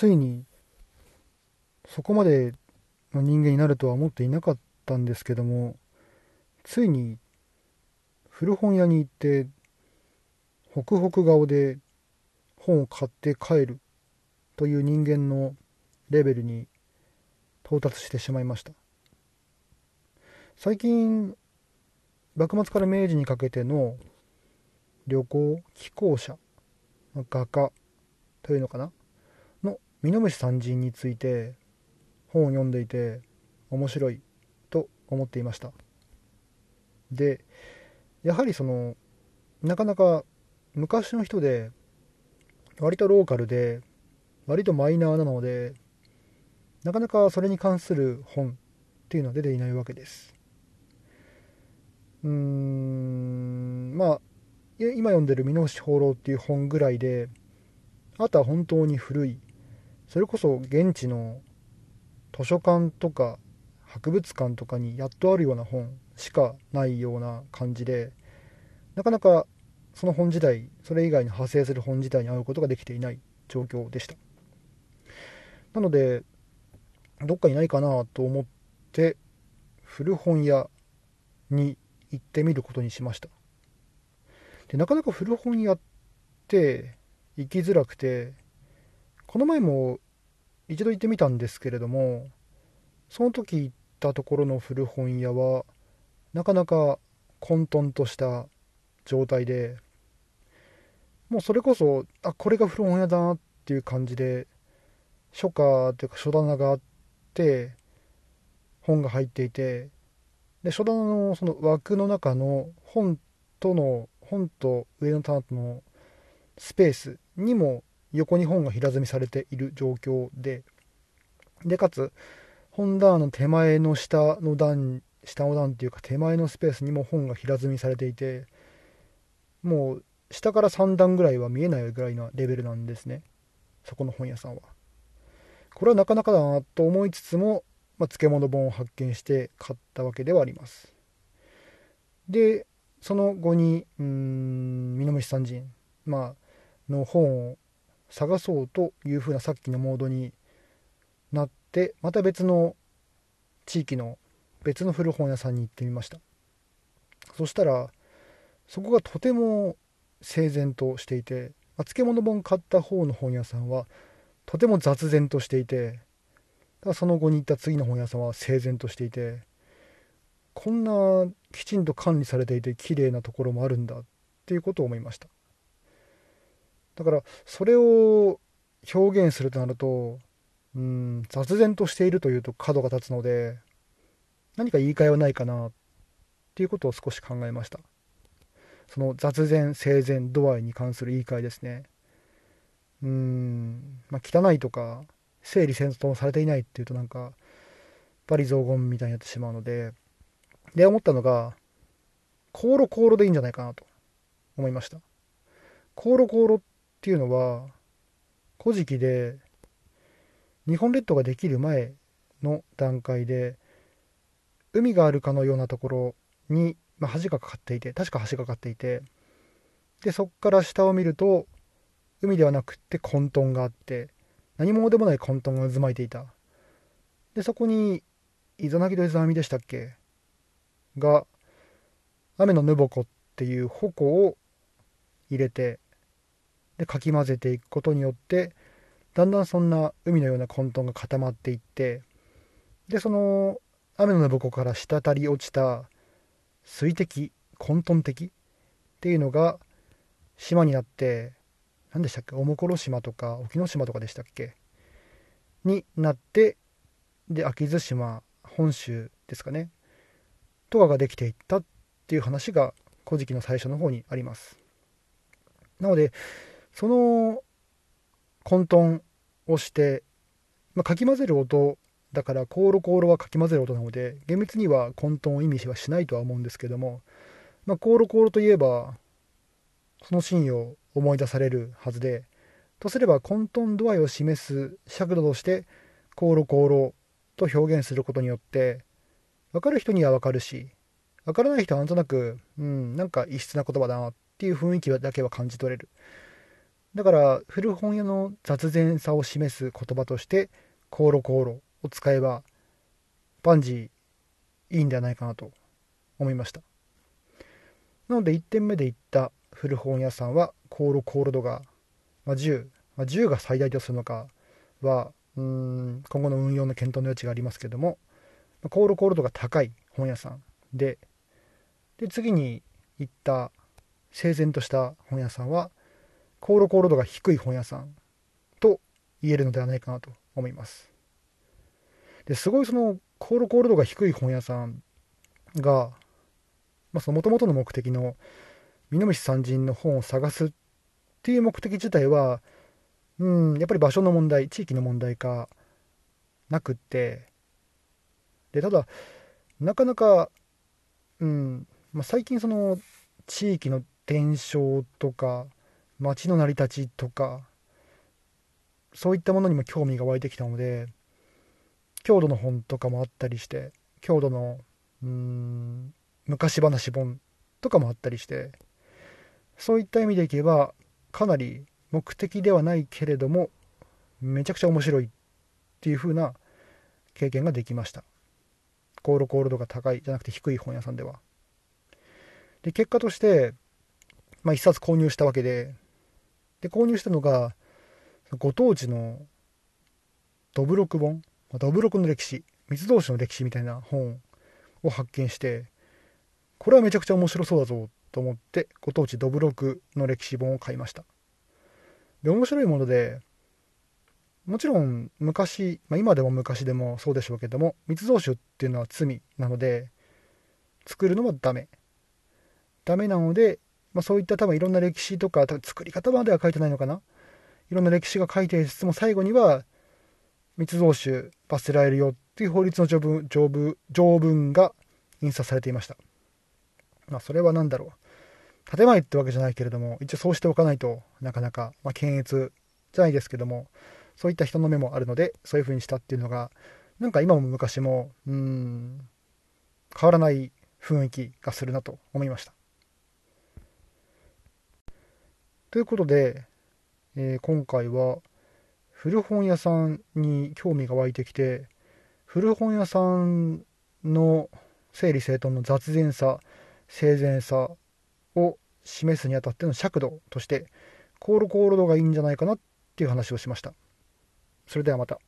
ついにそこまでの人間になるとは思っていなかったんですけどもついに古本屋に行ってホクホク顔で本を買って帰るという人間のレベルに到達してしまいました。最近幕末から明治にかけての旅行寄港者画家というのかなミノムシ三人について本を読んでいて面白いと思っていました。でやはりそのなかなか昔の人で割とローカルで割とマイナーなのでなかなかそれに関する本っていうのは出ていないわけです。うーんまあ今読んでる「箕面放浪」っていう本ぐらいであとは本当に古いそれこそ現地の図書館とか博物館とかにやっとあるような本しかないような感じでなかなかその本自体それ以外に派生する本自体に会うことができていない状況でした。なのでどっかにないかなと思って古本屋に行ってみることにしました。でなかなか古本屋って行きづらくてこの前も一度行ってみたんですけれどもその時行ったところの古本屋はなかなか混沌とした状態でもうそれこそあこれが古本屋だなっていう感じで書家というか書棚があって本が入っていてで書棚のその枠の中の本との本と上の棚とのスペースにも横に本が平積みされている状況ででかつ本棚の手前の下の段下の段っていうか手前のスペースにも本が平積みされていてもう下から3段ぐらいは見えないぐらいなレベルなんですね。そこの本屋さんは。これはなかなかだなと思いつつも、まあ、漬物本を発見して買ったわけではあります。でその後にうんミノムシ三人、まあの本を探そうというふうなさっきのモードになってまた別の地域の別の古本屋さんに行ってみました。そしたらそこがとても整然としていて、ま、漬物本買った方の本屋さんはとても雑然としていてその後に行った次の本屋さんは整然としていてこんなきちんと管理されていて綺麗なところもあるんだっていうことを思いました。だからそれを表現するとなるとうん雑然としているというと角が立つので何か言い換えはないかなっていうことを少し考えました。その雑然整然度合いに関する言い換えですね。うんまあ汚いとか整理整頓されていないっていうとなんかバリ雑言みたいになってしまうのでで思ったのがコーロコーロでいいんじゃないかなと思いました。コーロコーロっていうのは古事記で日本列島ができる前の段階で海があるかのようなところに、まあ、橋がかかっていて確か橋がかかっていてでそこから下を見ると海ではなくって混沌があって何者でもない混沌が渦巻いていた。でそこにイザナギとイザナミでしたっけ？が雨のぬぼこっていう矛を入れてでかき混ぜていくことによってだんだんそんな海のような混沌が固まっていってでその雨のぬぼこから滴り落ちた水滴混沌的っていうのが島になって何でしたっけ？おもころ島とか沖ノ島とかでしたっけ？になってで秋津島本州ですかね。とかができていったっていう話が「古事記」の最初の方にあります。なのでその混沌をして、まあ、かき混ぜる音だからコーロコーロはかき混ぜる音なので厳密には混沌を意味はしないとは思うんですけども、まあ、コーロコーロといえばそのシーンを思い出されるはずでとすれば混沌度合いを示す尺度としてコーロコーロと表現することによって分かる人には分かるし分からない人はなんとなくうんなんか異質な言葉だなっていう雰囲気だけは感じ取れる。だから古本屋の雑然さを示す言葉として「コーロコーロ」を使えばバンジーいいんではないかなと思いました。なので1点目で言った古本屋さんはコーロコーロ度が、まあ、10、まあ、10が最大とするのかはうん今後の運用の検討の余地がありますけどもコーロコーロ度が高い本屋さんでで次に行った整然とした本屋さんはコーロコーロ度が低い本屋さんと言えるのではないかなと思います。ですごいそのコーロコーロ度が低い本屋さんがまあ、もともとの目的の美濃三人の本を探すっていう目的自体は、うん、やっぱり場所の問題、地域の問題かなくって、で、ただ、なかなか、うん、まあ、最近その地域の伝承とか、街の成り立ちとか、そういったものにも興味が湧いてきたので、郷土の本とかもあったりして、郷土の、うん、昔話本とかもあったりしてそういった意味でいけばかなり目的ではないけれどもめちゃくちゃ面白いっていう風な経験ができました。コールコール度が高いじゃなくて低い本屋さんでは。で結果としてまあ一冊購入したわけでで購入したのがご当地のどぶろく本どぶろくの歴史水同士の歴史みたいな本を発見してこれはめちゃくちゃ面白そうだぞと思ってご当地どぶろくの歴史本を買いました。で面白いものでもちろん昔、まあ、今でも昔でもそうでしょうけども密造酒っていうのは罪なので作るのはダメ。ダメなので、まあ、そういった多分いろんな歴史とか多分作り方までは書いてないのかな？いろんな歴史が書いていつも最後には密造酒罰せられるよっていう法律の条文条文条文が印刷されていましたまあ、それは何だろう。建前ってわけじゃないけれども、一応そうしておかないとなかなか、まあ、検閲じゃないですけども、そういった人の目もあるので、そういう風にしたっていうのが、なんか今も昔も、うん、変わらない雰囲気がするなと思いました。ということで、えー、今回は古本屋さんに興味が湧いてきて古本屋さんの整理整頓の雑然さ整然さを示すにあたっての尺度としてコールコールドがいいんじゃないかなっていう話をしました。それではまた。